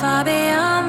far beyond